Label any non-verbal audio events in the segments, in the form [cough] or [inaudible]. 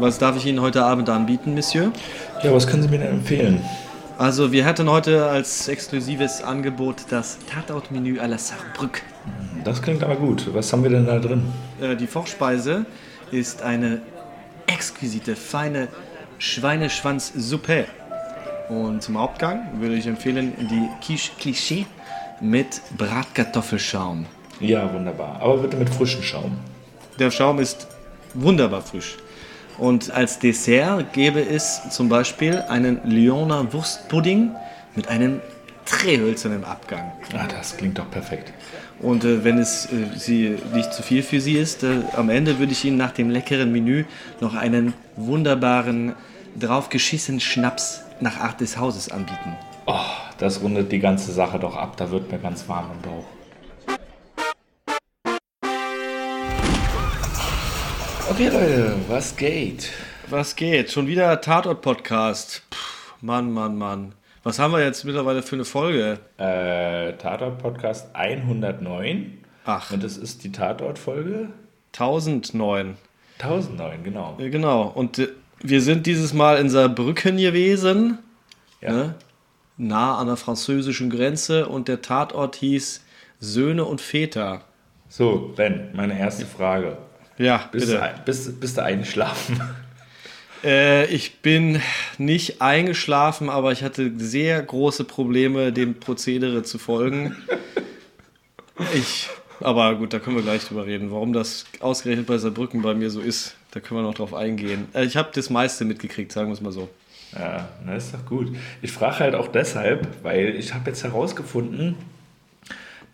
Was darf ich Ihnen heute Abend anbieten, Monsieur? Ja, was können Sie mir denn empfehlen? Also, wir hatten heute als exklusives Angebot das Tatortmenü à la Saarbrück. Das klingt aber gut. Was haben wir denn da drin? Äh, die Vorspeise ist eine exquisite, feine Schweineschwanzsuppe. Und zum Hauptgang würde ich empfehlen die Quiche Cliché mit Bratkartoffelschaum. Ja, wunderbar. Aber bitte mit frischem Schaum. Der Schaum ist wunderbar frisch. Und als Dessert gäbe es zum Beispiel einen Lyoner Wurstpudding mit einem drehhölzernen Abgang. Ah, das klingt doch perfekt. Und äh, wenn es äh, sie nicht zu viel für Sie ist, äh, am Ende würde ich Ihnen nach dem leckeren Menü noch einen wunderbaren, draufgeschissenen Schnaps nach Art des Hauses anbieten. Oh, das rundet die ganze Sache doch ab. Da wird mir ganz warm im Bauch. Leute, was geht? Was geht? Schon wieder Tatort-Podcast. Mann, Mann, Mann. Was haben wir jetzt mittlerweile für eine Folge? Äh, Tatort-Podcast 109. Ach. Und das ist die Tatort-Folge 1009. 1009, genau. Genau. Und äh, wir sind dieses Mal in Saarbrücken gewesen, Ja. ne? nah an der französischen Grenze. Und der Tatort hieß Söhne und Väter. So, Ben, meine erste Frage. Ja, Bist, bitte. du, bist, bist du eingeschlafen? [laughs] Äh, ich bin nicht eingeschlafen, aber ich hatte sehr große Probleme, dem Prozedere zu folgen. [laughs] Ich, aber gut, da können wir gleich drüber reden, warum das ausgerechnet bei Saarbrücken bei mir so ist. Da können wir noch drauf eingehen. Äh, ich habe das meiste mitgekriegt, sagen wir es mal so. Ja, na ist doch gut. Ich frage halt auch deshalb, weil ich habe jetzt herausgefunden,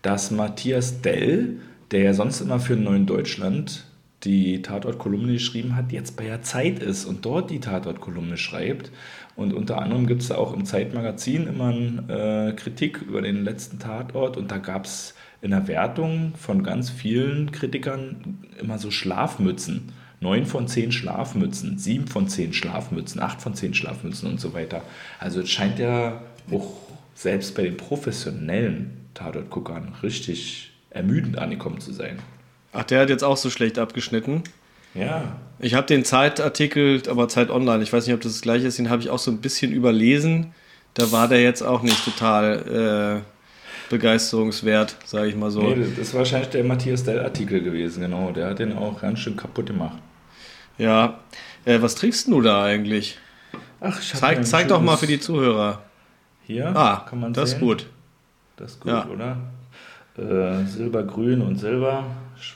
dass Matthias Dell, der ja sonst immer für Neuen Deutschland die Tatort-Kolumne geschrieben hat, jetzt bei der Zeit ist und dort die Tatort-Kolumne schreibt. Und unter anderem gibt es auch im Zeitmagazin immer eine äh, Kritik über den letzten Tatort und da gab es in der Wertung von ganz vielen Kritikern immer so Schlafmützen. 9 von 10 Schlafmützen, 7 von 10 Schlafmützen, 8 von 10 Schlafmützen und so weiter. Also es scheint ja auch selbst bei den professionellen Tatort-Guckern richtig ermüdend angekommen zu sein. Ach, der hat jetzt auch so schlecht abgeschnitten. Ja, Ich habe den Zeitartikel, aber Zeit Online, ich weiß nicht, ob das das gleiche ist, den habe ich auch so ein bisschen überlesen. Da war der jetzt auch nicht total äh, begeisterungswert, sage ich mal so. nee, das ist wahrscheinlich der Matthias Dell-Artikel gewesen, genau. Der hat den auch ganz schön kaputt gemacht. Ja, äh, was trinkst du da eigentlich? Ach, ich Zeig, zeig doch mal für die Zuhörer. Hier, Ah, kann man das ist sehen. gut. Das ist gut, Ja. oder? Äh, Silbergrün und Silber,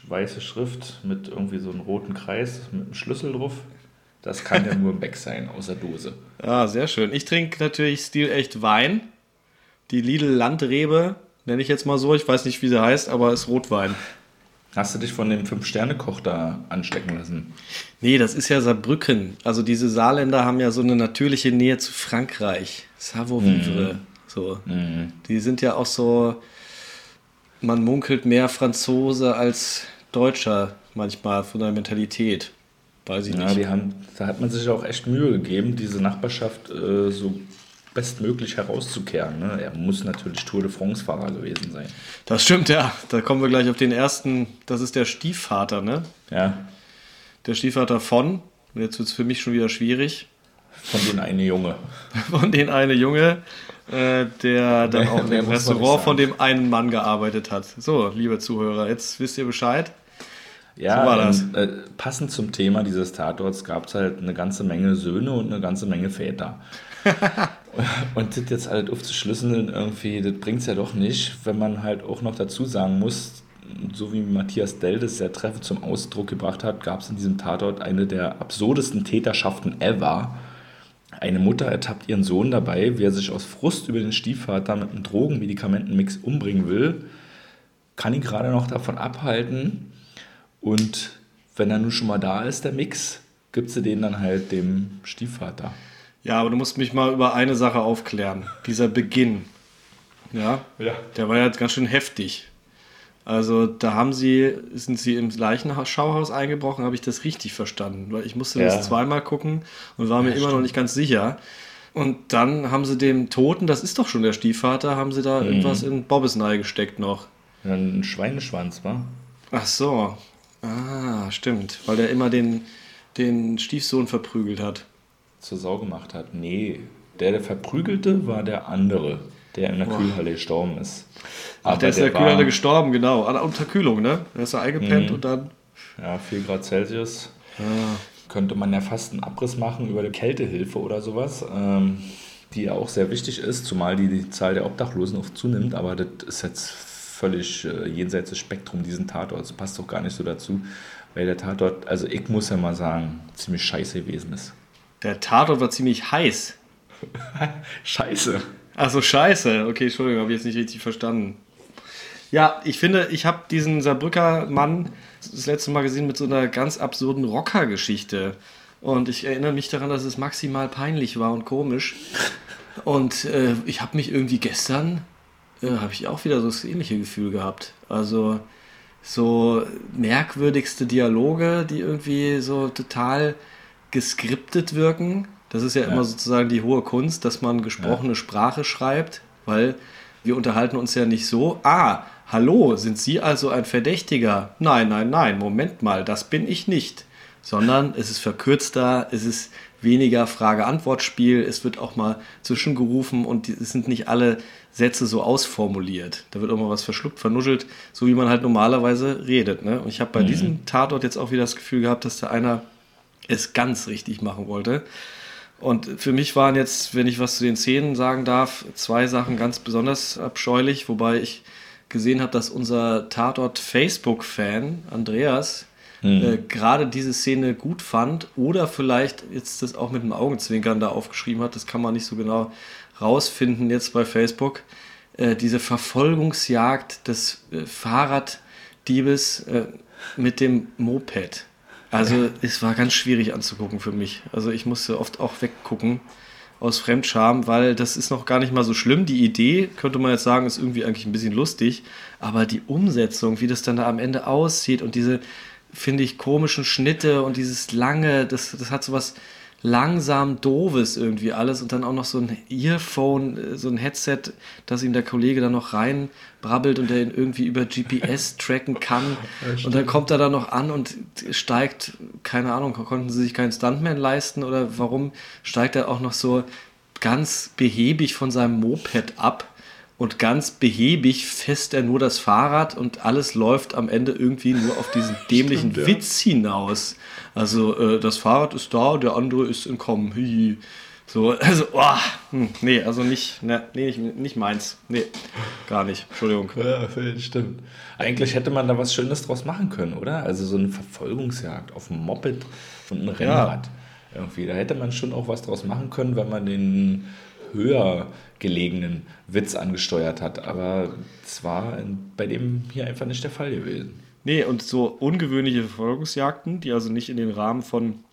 weiße Schrift mit irgendwie so einem roten Kreis mit einem Schlüssel drauf. Das kann ja nur ein Beck sein, außer Dose. [laughs] Ah, sehr schön. Ich trinke natürlich stilecht Wein. Die Lidl Landrebe, nenne ich jetzt mal so. Ich weiß nicht, wie sie heißt, aber ist Rotwein. Hast du dich von dem Fünf-Sterne-Koch da anstecken lassen? Nee, das ist ja Saarbrücken. Also diese Saarländer haben ja so eine natürliche Nähe zu Frankreich. Savoir-vivre. So. Die sind ja auch so, man munkelt mehr Franzose als Deutscher manchmal von der Mentalität. Weiß ich Ja, nicht. haben, da hat man sich auch echt Mühe gegeben, diese Nachbarschaft äh, so bestmöglich herauszukehren. Ne? Er muss natürlich Tour de France-Fahrer gewesen sein. Das stimmt, ja. Da kommen wir gleich auf den ersten. Das ist der Stiefvater, ne? Ja, Der Stiefvater von. Jetzt wird es für mich schon wieder schwierig. von denen eine Junge. [laughs] Von den eine Junge, äh, der dann auch man nicht Restaurant von dem einen Mann gearbeitet hat. So, liebe Zuhörer, jetzt wisst ihr Bescheid. Ja, So war das. und, äh, passend zum Thema dieses Tatorts gab es halt eine ganze Menge Söhne und eine ganze Menge Väter. [laughs] und das jetzt halt aufzuschlüsseln, irgendwie, das bringt es ja doch nicht, wenn man halt auch noch dazu sagen muss, so wie Matthias Dell das sehr treffend zum Ausdruck gebracht hat, gab es in diesem Tatort eine der absurdesten Täterschaften ever. Eine Mutter ertappt ihren Sohn dabei, wie er sich aus Frust über den Stiefvater mit einem Drogen-Medikamentenmix umbringen will, kann ihn gerade noch davon abhalten. Und wenn er nun schon mal da ist, der Mix, gibt sie den dann halt dem Stiefvater. Ja, aber du musst mich mal über eine Sache aufklären. Dieser Beginn. Ja, Ja. der war ja ganz schön heftig. Also da haben sie, sind sie im Leichenschauhaus eingebrochen, habe ich das richtig verstanden. Weil ich musste Ja. das zweimal gucken und war mir immer noch nicht ganz sicher. Und dann haben sie dem Toten, das ist doch schon der Stiefvater, haben sie da irgendwas in Bobbesnei gesteckt noch. Ein Schweineschwanz, wa? Ach so. Ah, stimmt. Weil der immer den den Stiefsohn verprügelt hat. Zur Sau gemacht hat. Nee, der, der verprügelte, war der andere, der in der Boah. Kühlhalle gestorben ist. Ach, der ist in der Kühlhalle war, gestorben, genau. An Unterkühlung, ne? Der ist da eingepennt mhm. und dann. Ja, 4 Grad Celsius. Ja. Könnte man ja fast einen Abriss machen über die Kältehilfe oder sowas. Ähm, die ja auch sehr wichtig ist, zumal die, die Zahl der Obdachlosen auch zunimmt, aber das ist jetzt völlig äh, jenseits des Spektrums, diesen Tatort. Das passt doch gar nicht so dazu, weil der Tatort, also ich muss ja mal sagen, ziemlich scheiße gewesen ist. Der Tatort war ziemlich heiß. [laughs] scheiße. Achso, scheiße. Okay, Entschuldigung, habe ich jetzt nicht richtig verstanden. Ja, ich finde, ich habe diesen Saarbrücker Mann das letzte Mal gesehen mit so einer ganz absurden Rocker-Geschichte. Und ich erinnere mich daran, dass es maximal peinlich war und komisch. Und äh, ich habe mich irgendwie gestern, äh, habe ich auch wieder so das ähnliche Gefühl gehabt. Also so merkwürdigste Dialoge, die irgendwie so total geskriptet wirken. Das ist ja, ja. immer sozusagen die hohe Kunst, dass man gesprochene ja. Sprache schreibt, weil wir unterhalten uns ja nicht so. Ah, hallo, sind Sie also ein Verdächtiger? Nein, nein, nein, Moment mal, das bin ich nicht sondern es ist verkürzter, es ist weniger Frage-Antwort-Spiel, es wird auch mal zwischengerufen und es sind nicht alle Sätze so ausformuliert. Da wird auch mal was verschluckt, vernuschelt, so wie man halt normalerweise redet. Ne? Und ich habe bei mhm. diesem Tatort jetzt auch wieder das Gefühl gehabt, dass da einer es ganz richtig machen wollte. Und für mich waren jetzt, wenn ich was zu den Szenen sagen darf, zwei Sachen ganz besonders abscheulich, wobei ich gesehen habe, dass unser Tatort Facebook-Fan Andreas mhm. äh, gerade diese Szene gut fand oder vielleicht jetzt das auch mit einem Augenzwinkern da aufgeschrieben hat, das kann man nicht so genau rausfinden jetzt bei Facebook, äh, diese Verfolgungsjagd des äh, Fahrraddiebes äh, mit dem Moped. Also es war ganz schwierig anzugucken für mich. Also ich musste oft auch weggucken aus Fremdscham, weil das ist noch gar nicht mal so schlimm. Die Idee, könnte man jetzt sagen, ist irgendwie eigentlich ein bisschen lustig, aber die Umsetzung, wie das dann da am Ende aussieht und diese finde ich, komischen Schnitte und dieses lange, das, das hat so was langsam doofes irgendwie alles und dann auch noch so ein Earphone, so ein Headset, das ihm der Kollege dann noch reinbrabbelt und der ihn irgendwie über GPS [laughs] tracken kann. Und dann kommt er da noch an und steigt, keine Ahnung, konnten sie sich keinen Stuntman leisten oder warum steigt er auch noch so ganz behäbig von seinem Moped ab und ganz behäbig fässt er nur das Fahrrad und alles läuft am Ende irgendwie nur auf diesen [laughs] dämlichen Stimmt, Witz hinaus. Also äh, das Fahrrad ist da, der andere ist entkommen. Hi. So, [laughs] also, oh, hm, nee, also nicht, ne, nee, nicht, nicht meins. Nee, gar nicht. Entschuldigung. Ja, stimmt. Eigentlich hätte man da was Schönes draus machen können, oder? Also so eine Verfolgungsjagd auf dem Moped und ein Rennrad. Ja. Irgendwie. Da hätte man schon auch was draus machen können, wenn man den höher gelegenen Witz angesteuert hat. Aber es war bei dem hier einfach nicht der Fall gewesen. Nee, und so ungewöhnliche Verfolgungsjagden, die also nicht in den Rahmen von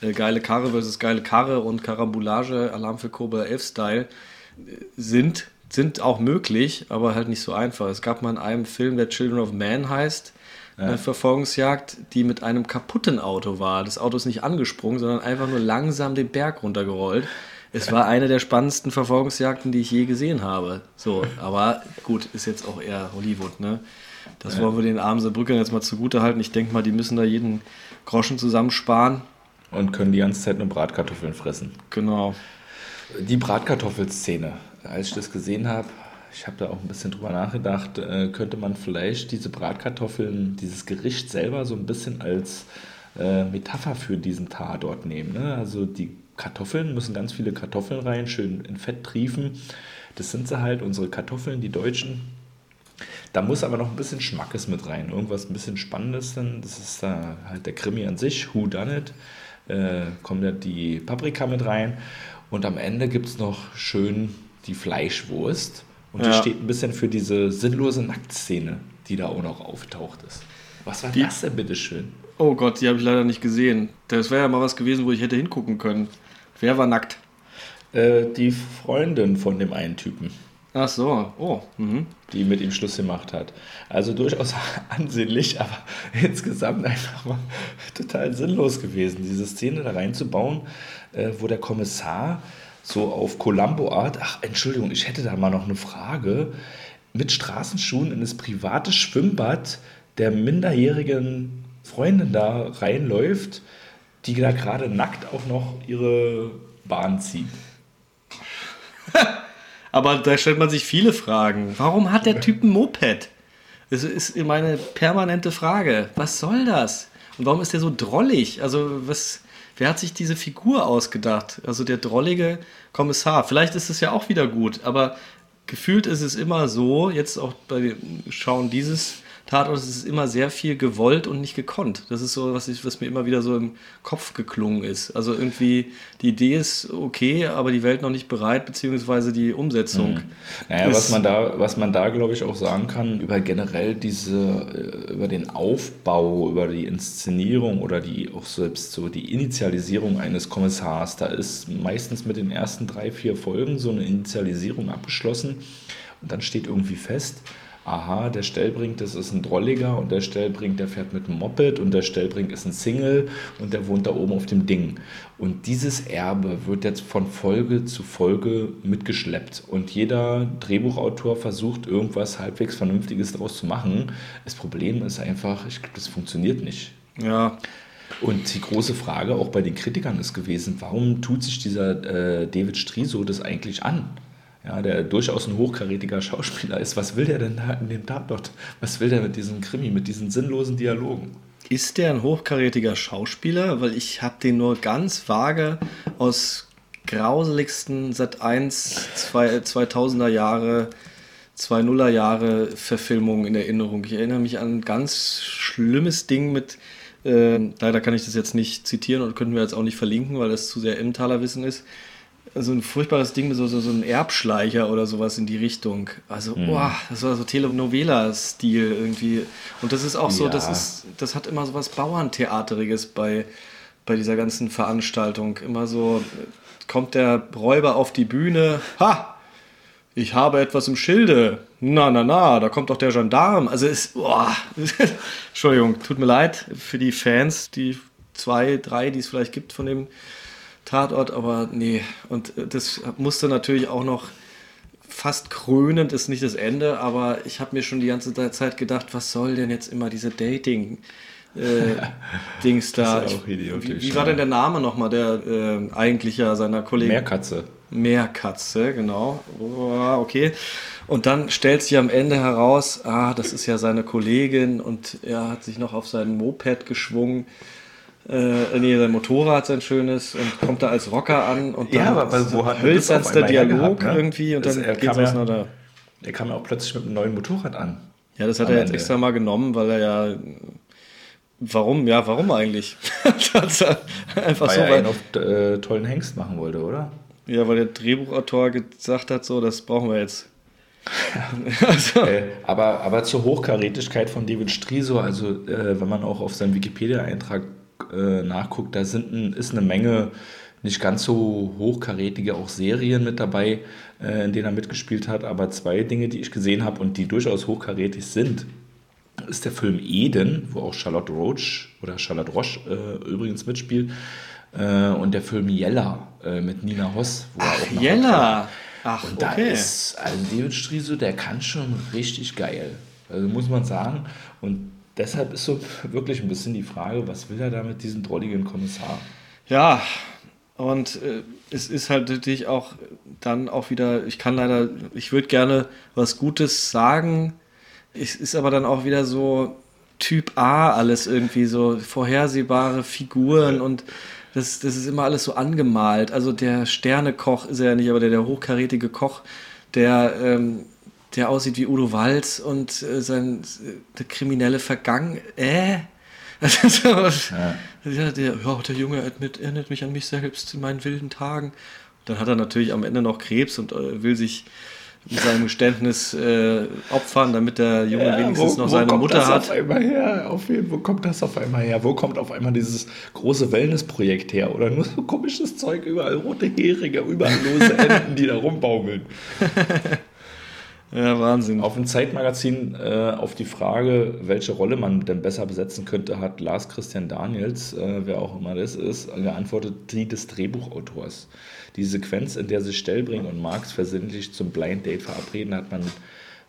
äh, geile Karre versus geile Karre und Karambulage, Alarm für Cobra 11 Style äh, sind, sind auch möglich, aber halt nicht so einfach. Es gab mal in einem Film, der Children of Man heißt, ja. eine Verfolgungsjagd, die mit einem kaputten Auto war. Das Auto ist nicht angesprungen, sondern einfach nur langsam den Berg runtergerollt. Es war eine der spannendsten Verfolgungsjagden, die ich je gesehen habe. So, aber gut, ist jetzt auch eher Hollywood, ne? Das ja. wollen wir den armen Saarbrückern jetzt mal zugute halten. Ich denke mal, die müssen da jeden Groschen zusammensparen. Und können die ganze Zeit nur Bratkartoffeln fressen. Genau. Die Bratkartoffelszene, als ich das gesehen habe, ich habe da auch ein bisschen drüber nachgedacht, äh, könnte man vielleicht diese Bratkartoffeln, dieses Gericht selber so ein bisschen als äh, Metapher für diesen Tatort nehmen. Ne? Also die Kartoffeln, müssen ganz viele Kartoffeln rein, schön in Fett triefen. Das sind sie halt, unsere Kartoffeln, die Deutschen. Da muss aber noch ein bisschen Schmackes mit rein, irgendwas ein bisschen Spannendes dann. Das ist da halt der Krimi an sich, Who Done It. Äh, kommt da die Paprika mit rein. Und am Ende gibt es noch schön die Fleischwurst. Und ja. die steht ein bisschen für diese sinnlose Nacktszene, die da auch noch auftaucht ist. Was war die, das denn, bitteschön? Oh Gott, die habe ich leider nicht gesehen. Das wäre ja mal was gewesen, wo ich hätte hingucken können. Wer war nackt? Äh, die Freundin von dem einen Typen. Ach so, oh. Mhm. Die mit ihm Schluss gemacht hat. Also durchaus [laughs] ansehnlich, aber [laughs] insgesamt einfach mal total sinnlos gewesen, diese Szene da reinzubauen, äh, wo der Kommissar so auf Columbo-Art, ach Entschuldigung, ich hätte da mal noch eine Frage, mit Straßenschuhen in das private Schwimmbad der minderjährigen Freundin da reinläuft die da gerade nackt auch noch ihre Bahn zieht. [laughs] Aber da stellt man sich viele Fragen. Warum hat der Typ ein Moped? Das ist meine permanente Frage. Was soll das? Und warum ist der so drollig? Also, was, wer hat sich diese Figur ausgedacht? Also der drollige Kommissar. Vielleicht ist es ja auch wieder gut, aber gefühlt ist es immer so, jetzt auch bei Schauen dieses Tatort ist es immer sehr viel gewollt und nicht gekonnt. Das ist so, was, ich, was mir immer wieder so im Kopf geklungen ist. Also irgendwie, die Idee ist okay, aber die Welt noch nicht bereit, beziehungsweise die Umsetzung. Mhm. Naja, was man da, was man da, glaube ich, auch sagen kann, über generell diese, äh, über den Aufbau, über die Inszenierung oder die auch selbst so die Initialisierung eines Kommissars, da ist meistens mit den ersten drei, vier Folgen so eine Initialisierung abgeschlossen. Und dann steht irgendwie fest, aha, der Stellbrink, das ist ein Drolliger und der Stellbrink, der fährt mit einem Moped und der Stellbrink ist ein Single und der wohnt da oben auf dem Ding. Und dieses Erbe wird jetzt von Folge zu Folge mitgeschleppt und jeder Drehbuchautor versucht irgendwas halbwegs Vernünftiges daraus zu machen. Das Problem ist einfach, ich glaube, das funktioniert nicht. Ja. Und die große Frage auch bei den Kritikern ist gewesen, warum tut sich dieser äh, David Striso das eigentlich an? Ja, der durchaus ein hochkarätiger Schauspieler ist, was will der denn da in dem Tatort? Was will der mit diesem Krimi, mit diesen sinnlosen Dialogen? Ist der ein hochkarätiger Schauspieler? Weil ich habe den nur ganz vage aus grauseligsten Sat 1 2000er Jahre, 2000er Jahre Verfilmungen in Erinnerung. Ich erinnere mich an ein ganz schlimmes Ding mit, äh, leider kann ich das jetzt nicht zitieren und können wir jetzt auch nicht verlinken, weil das zu sehr Emmentaler Wissen ist so ein furchtbares Ding mit so, so, so einem Erbschleicher oder sowas in die Richtung. Also, mhm. boah, das war so Telenovela-Stil irgendwie. Und das ist auch so, ja. das ist, das hat immer so was Bauerntheateriges bei, bei dieser ganzen Veranstaltung. Immer so, kommt der Räuber auf die Bühne, ha! Ich habe etwas im Schilde. Na, na, na, da kommt doch der Gendarm. Also ist, boah, [laughs] Entschuldigung, tut mir leid für die Fans, die zwei, drei, die es vielleicht gibt von dem Tatort, aber nee. Und das musste natürlich auch noch fast krönend, ist nicht das Ende, aber ich habe mir schon die ganze Zeit gedacht, was soll denn jetzt immer diese Dating- äh, [laughs] Dings da. wie, wie war denn der Name nochmal, der äh, eigentlich ja seiner Kollegin? Meerkatze. Meerkatze, genau. Oh, okay. Und dann stellt sich am Ende heraus, ah, das ist ja seine Kollegin und er hat sich noch auf sein Moped geschwungen äh, nee, sein Motorrad sein schönes und kommt da als Rocker an und dann ja, aber wo hat hölzernster Dialog gehabt, ne? irgendwie und dann das, geht's auseinander. Er kam ja auch plötzlich mit einem neuen Motorrad an. Ja, das hat er jetzt Ende. extra mal genommen, weil er ja Warum? Ja, warum eigentlich? [laughs] einfach weil so, er einen auf äh, tollen Hengst machen wollte, oder? Ja, weil der Drehbuchautor gesagt hat, so, das brauchen wir jetzt. [laughs] also. äh, aber, aber zur Hochkarätigkeit von David Striso, also äh, wenn man auch auf seinen Wikipedia-Eintrag äh, nachguckt, da sind ein, ist eine Menge nicht ganz so hochkarätige auch Serien mit dabei, äh, in denen er mitgespielt hat. Aber zwei Dinge, die ich gesehen habe und die durchaus hochkarätig sind, ist der Film Eden, wo auch Charlotte Roach oder Charlotte Roche äh, übrigens mitspielt. Äh, und der Film Jella äh, mit Nina Hoss. Wo Ach, er auch Jella! Ach, und da okay. ist, also David Striso, der kann schon richtig geil. Also muss man sagen. Und deshalb ist so wirklich ein bisschen die Frage, was will er da mit diesem drolligen Kommissar? Ja, und äh, es ist halt natürlich auch dann auch wieder, ich kann leider, ich würde gerne was Gutes sagen. Es ist aber dann auch wieder so Typ A alles irgendwie, so vorhersehbare Figuren und das, das ist immer alles so angemalt. Also der Sternekoch ist er ja nicht, aber der, der hochkarätige Koch, der der der aussieht wie Udo Walz und äh, sein äh, kriminelle Vergangen. Äh? [laughs] so, ja. Der, der, ja, der Junge erinnert, mich an mich selbst in meinen wilden Tagen. Dann hat er natürlich am Ende noch Krebs und äh, will sich mit seinem Geständnis äh, opfern, damit der Junge ja, wenigstens wo, noch seine Mutter hat. Auf einmal her? Auf jeden, wo kommt das auf einmal her? Wo kommt auf einmal dieses große Wellnessprojekt her? Oder nur so komisches Zeug, überall rote Heringe, überall lose [laughs] Enten, die da rumbaumeln. Ja, Wahnsinn. Auf dem Zeitmagazin äh, auf die Frage, welche Rolle man denn besser besetzen könnte, hat Lars Christian Daniels, äh, wer auch immer das ist, geantwortet, die des Drehbuchautors. Die Sequenz, in der sich Stellbring und Marx versehentlich zum Blind Date verabreden, hat man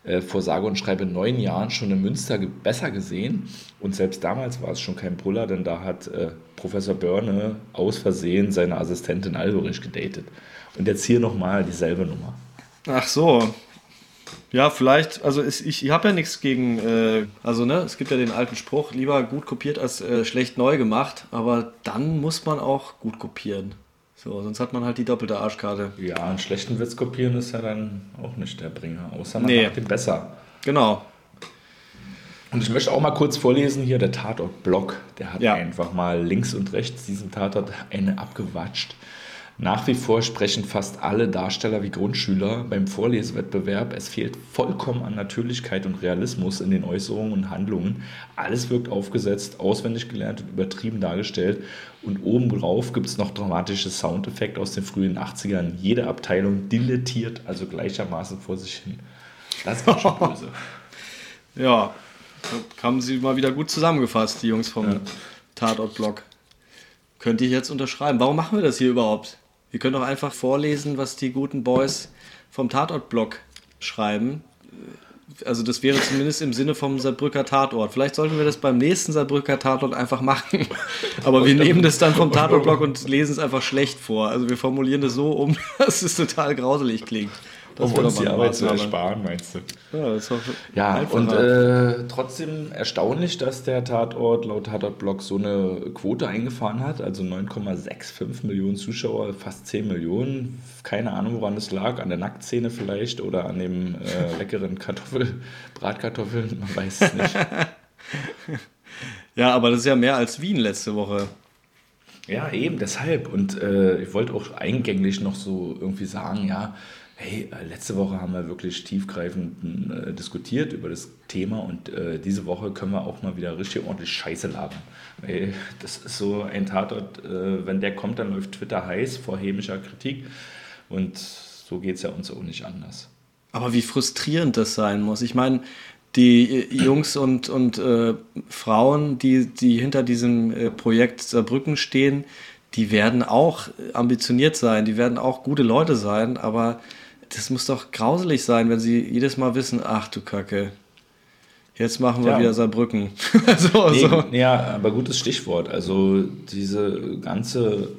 äh, vor sage und schreibe neun Jahren schon in Münster besser gesehen. Und selbst damals war es schon kein Brüller, denn da hat äh, Professor Börne aus Versehen seine Assistentin Alberich gedatet. Und jetzt hier nochmal dieselbe Nummer. Ach so. Ja, vielleicht, also ist, ich, ich habe ja nichts gegen, äh, also ne, es gibt ja den alten Spruch, lieber gut kopiert als äh, schlecht neu gemacht, aber dann muss man auch gut kopieren. So, sonst hat man halt die doppelte Arschkarte. Ja, einen schlechten Witz kopieren ist ja dann auch nicht der Bringer, außer man nee. macht den besser. Genau. Und ich möchte auch mal kurz vorlesen hier, der Tatort-Blog, der hat ja. einfach mal links und rechts diesen Tatort eine abgewatscht. Nach wie vor sprechen fast alle Darsteller wie Grundschüler beim Vorlesewettbewerb. Es fehlt vollkommen an Natürlichkeit und Realismus in den Äußerungen und Handlungen. Alles wirkt aufgesetzt, auswendig gelernt und übertrieben dargestellt. Und obendrauf gibt es noch dramatische Soundeffekte aus den frühen 80ern. Jede Abteilung dilettiert also gleichermaßen vor sich hin. Das war schon böse. [laughs] ja, haben sie mal wieder gut zusammengefasst, die Jungs vom ja. Tatort-Blog. Könnte ich jetzt unterschreiben. Warum machen wir das hier überhaupt? Wir können doch einfach vorlesen, was die guten Boys vom Tatort-Blog schreiben. Also das wäre zumindest im Sinne vom Saarbrücker Tatort. Vielleicht sollten wir das beim nächsten Saarbrücker Tatort einfach machen. [laughs] Aber wir nehmen das dann vom Tatort-Blog [laughs] und lesen es einfach schlecht vor. Also wir formulieren das so um, [laughs] dass es total grauselig klingt. Das um uns die Arbeit zu ersparen, meinst du? Ja, das war ja und äh, trotzdem erstaunlich, dass der Tatort laut Tatortblog so eine Quote eingefahren hat, also 9,65 Millionen Zuschauer, fast 10 Millionen. Keine Ahnung, woran das lag, an der Nacktszene vielleicht oder an dem äh, leckeren Kartoffel, [laughs] Bratkartoffeln, man weiß es nicht. [laughs] ja, aber das ist ja mehr als Wien letzte Woche. Ja, eben, deshalb. Und äh, ich wollte auch eingänglich noch so irgendwie sagen, ja, hey, äh, letzte Woche haben wir wirklich tiefgreifend äh, diskutiert über das Thema und äh, diese Woche können wir auch mal wieder richtig ordentlich Scheiße labern. Weil das ist so ein Tatort, äh, wenn der kommt, dann läuft Twitter heiß vor hämischer Kritik und so geht es ja uns auch nicht anders. Aber wie frustrierend das sein muss. Ich meine, die äh, Jungs und, und äh, Frauen, die, die hinter diesem Projekt Saarbrücken stehen, die werden auch ambitioniert sein, die werden auch gute Leute sein, aber das muss doch grauselig sein, wenn sie jedes Mal wissen, ach du Kacke, jetzt machen wir ja. wieder Saarbrücken. [laughs] so, nee, so. Ja, aber gutes Stichwort. Also diese ganze,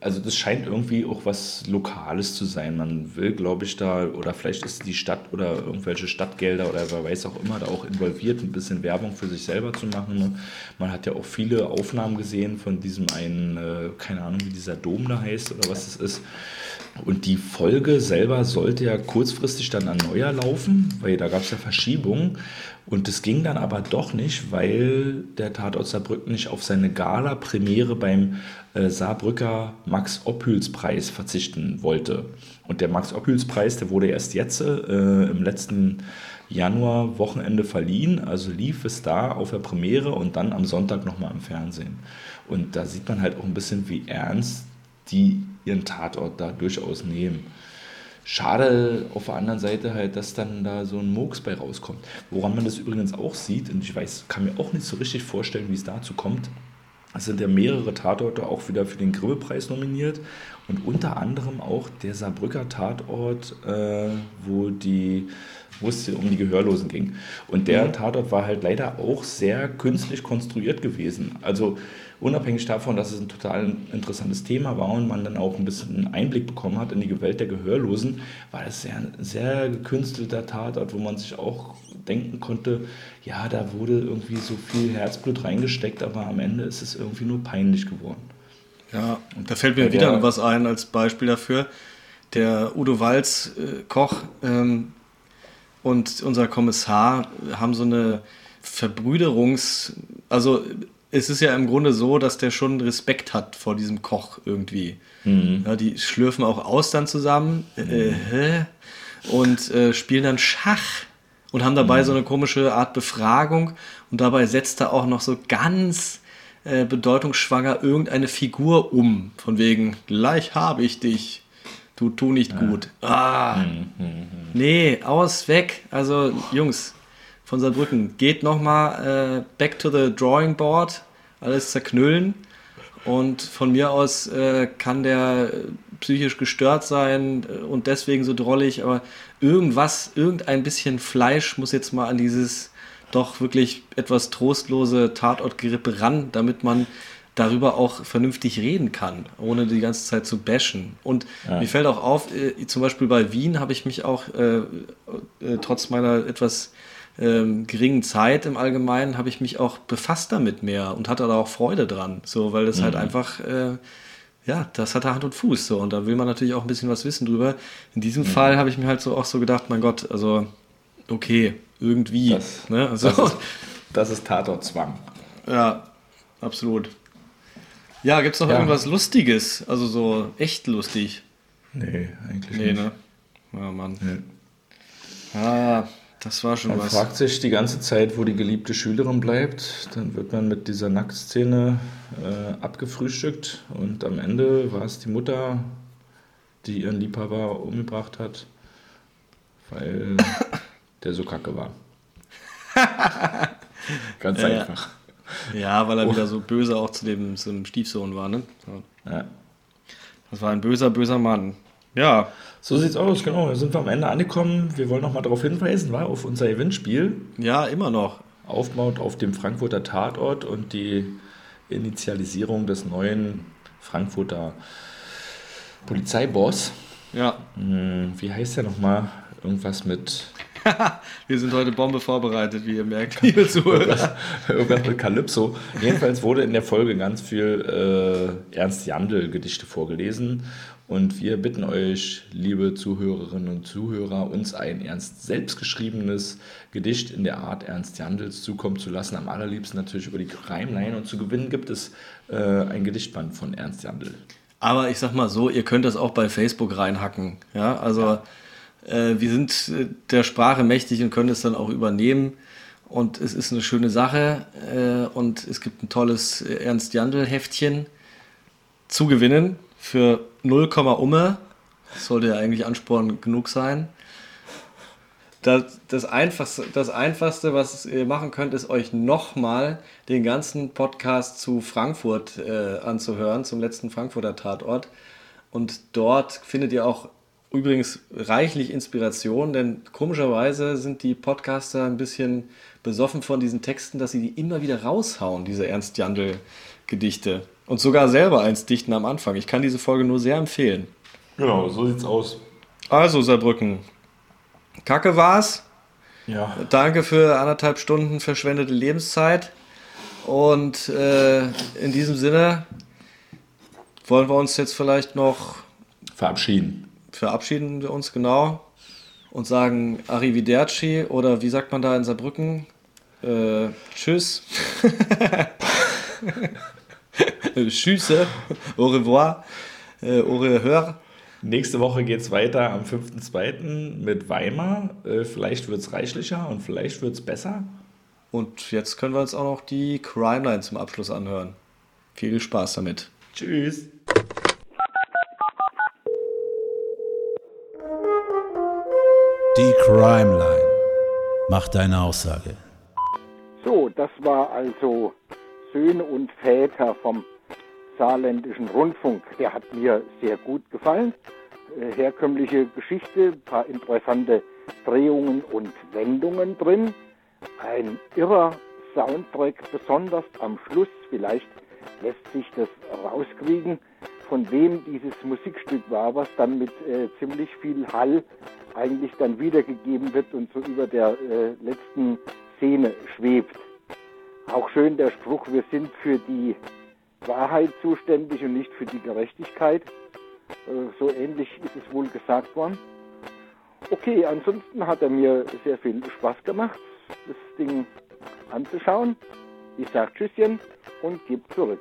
also das scheint irgendwie auch was Lokales zu sein. Man will, glaube ich, da, oder vielleicht ist die Stadt oder irgendwelche Stadtgelder oder wer weiß auch immer da auch involviert, ein bisschen Werbung für sich selber zu machen. Man hat ja auch viele Aufnahmen gesehen von diesem einen, äh, keine Ahnung, wie dieser Dom da heißt oder was es ist und die Folge selber sollte ja kurzfristig dann an Neujahr laufen, weil da gab es ja Verschiebungen. Und das ging dann aber doch nicht, weil der Tatort Saarbrücken nicht auf seine Gala-Premiere beim äh, Saarbrücker Max-Ophüls-Preis verzichten wollte. Und der Max-Ophüls-Preis, der wurde erst jetzt äh, im letzten Januar-Wochenende verliehen. Also lief es da auf der Premiere und dann am Sonntag nochmal im Fernsehen. Und da sieht man halt auch ein bisschen, wie ernst die ihren Tatort da durchaus nehmen. Schade auf der anderen Seite halt, dass dann da so ein Murks bei rauskommt. Woran man das übrigens auch sieht, und ich weiß, kann mir auch nicht so richtig vorstellen, wie es dazu kommt. Es sind ja mehrere Tatorte auch wieder für den Grimme-Preis nominiert und unter anderem auch der Saarbrücker Tatort, äh, wo die wo es um die Gehörlosen ging. Und der mhm. Tatort war halt leider auch sehr künstlich konstruiert gewesen. Also unabhängig davon, dass es ein total interessantes Thema war und man dann auch ein bisschen Einblick bekommen hat in die Welt der Gehörlosen, war das sehr, ein sehr gekünstelter Tatort, wo man sich auch denken konnte, ja, da wurde irgendwie so viel Herzblut reingesteckt, aber am Ende ist es irgendwie nur peinlich geworden. Ja, und da fällt mir wieder was ein als Beispiel dafür. Der Udo Walz, äh, Koch ähm, und unser Kommissar haben so eine Verbrüderungs-, also es ist ja im Grunde so, dass der schon Respekt hat vor diesem Koch irgendwie. Mhm. Ja, die schlürfen auch aus dann zusammen äh, und äh, spielen dann Schach und haben dabei mhm. so eine komische Art Befragung und dabei setzt er auch noch so ganz äh, bedeutungsschwanger irgendeine Figur um, von wegen, gleich habe ich dich, du tu nicht ja. gut. Ah, mhm. mhm. nee, aus, weg. Also Jungs, von Saarbrücken. Geht nochmal äh, back to the drawing board, alles zerknüllen. Und von mir aus äh, kann der psychisch gestört sein äh, und deswegen so drollig, aber irgendwas, irgendein bisschen Fleisch muss jetzt mal an dieses doch wirklich etwas trostlose Tatortgerippe ran, damit man darüber auch vernünftig reden kann, ohne die ganze Zeit zu bashen. Und ja. mir fällt auch auf, äh, zum Beispiel bei Wien habe ich mich auch äh, äh, trotz meiner etwas ähm, geringen Zeit im Allgemeinen, habe ich mich auch befasst damit mehr und hatte da auch Freude dran, so, weil das halt mhm. halt einfach, äh, ja, das hat Hand und Fuß, so, und da will man natürlich auch ein bisschen was wissen drüber. In diesem mhm. Fall habe ich mir halt so auch so gedacht, mein Gott, also, okay, irgendwie. Das, ne? also, das ist, das ist Tatortzwang. Ja, absolut. Ja, gibt es noch ja. irgendwas Lustiges? Also so echt lustig? Nee, eigentlich nee, nicht. Ne? Ja, Mann. Nee. Ah, das war schon man was. Man fragt sich die ganze Zeit, wo die geliebte Schülerin bleibt. Dann wird man mit dieser Nacktszene äh, abgefrühstückt und am Ende war es die Mutter, die ihren Liebhaber umgebracht hat, weil [coughs] der so kacke war. [laughs] Ganz ja, einfach. Ja, weil er oh. wieder so böse auch zu dem, zu dem Stiefsohn war, ne? Ja. Das war ein böser, böser Mann. Ja. So sieht's aus, genau. Da sind wir am Ende angekommen. Wir wollen noch mal darauf hinweisen, war auf unser Gewinnspiel. Ja, immer noch. Aufbaut auf dem Frankfurter Tatort und die Initialisierung des neuen Frankfurter Polizeiboss. Ja. Hm, wie heißt der nochmal? Irgendwas mit [laughs] Wir sind heute Bombe vorbereitet, wie ihr merkt, [laughs] liebe [laughs] Zuhörer. Irgendwas mit Kalypso. Jedenfalls wurde in der Folge ganz viel äh, Ernst Jandl-Gedichte vorgelesen. Und wir bitten euch, liebe Zuhörerinnen und Zuhörer, uns ein ernst selbstgeschriebenes Gedicht in der Art Ernst Jandls zukommen zu lassen. Am allerliebsten natürlich über die Crime Und zu gewinnen gibt es äh, ein Gedichtband von Ernst Jandl. Aber ich sag mal so, ihr könnt das auch bei Facebook reinhacken. Ja, also. Äh, wir sind äh, der Sprache mächtig und können es dann auch übernehmen. Und es ist eine schöne Sache. Äh, und es gibt ein tolles Ernst Jandl-Heftchen zu gewinnen für 0, Umme. Sollte ja eigentlich Ansporn genug sein. Das, das, Einfachste, das Einfachste, was ihr machen könnt, ist euch nochmal den ganzen Podcast zu Frankfurt äh, anzuhören, zum letzten Frankfurter Tatort. Und dort findet ihr auch Übrigens reichlich Inspiration, denn komischerweise sind die Podcaster ein bisschen besoffen von diesen Texten, dass sie die immer wieder raushauen, diese Ernst Jandl-Gedichte. Und sogar selber eins dichten am Anfang. Ich kann diese Folge nur sehr empfehlen. Genau, so sieht's aus. Also, Saarbrücken. Kacke war's. Ja. Danke für anderthalb Stunden verschwendete Lebenszeit. Und äh, in diesem Sinne wollen wir uns jetzt vielleicht noch verabschieden verabschieden wir uns genau und sagen Arrivederci oder wie sagt man da in Saarbrücken? Äh, tschüss. [laughs] Tschüsse. Au revoir. Äh, au revoir. Nächste Woche geht es weiter am 5.2. mit Weimar. Äh, vielleicht wird es reichlicher und vielleicht wird es besser. Und jetzt können wir uns auch noch die Crime Line zum Abschluss anhören. Viel Spaß damit. Tschüss. Die Crime Line. Mach deine Aussage. So, das war also Söhne und Väter vom saarländischen Rundfunk. Der hat mir sehr gut gefallen. Äh, herkömmliche Geschichte, paar interessante Drehungen und Wendungen drin. Ein irrer Soundtrack, besonders am Schluss. Vielleicht lässt sich das rauskriegen, von wem dieses Musikstück war, was dann mit äh, ziemlich viel Hall eigentlich dann wiedergegeben wird und so über der äh, letzten Szene schwebt. Auch schön der Spruch, wir sind für die Wahrheit zuständig und nicht für die Gerechtigkeit. Äh, so ähnlich ist es wohl gesagt worden. Okay, ansonsten hat er mir sehr viel Spaß gemacht, das Ding anzuschauen. Ich sage Tschüsschen und gebe zurück.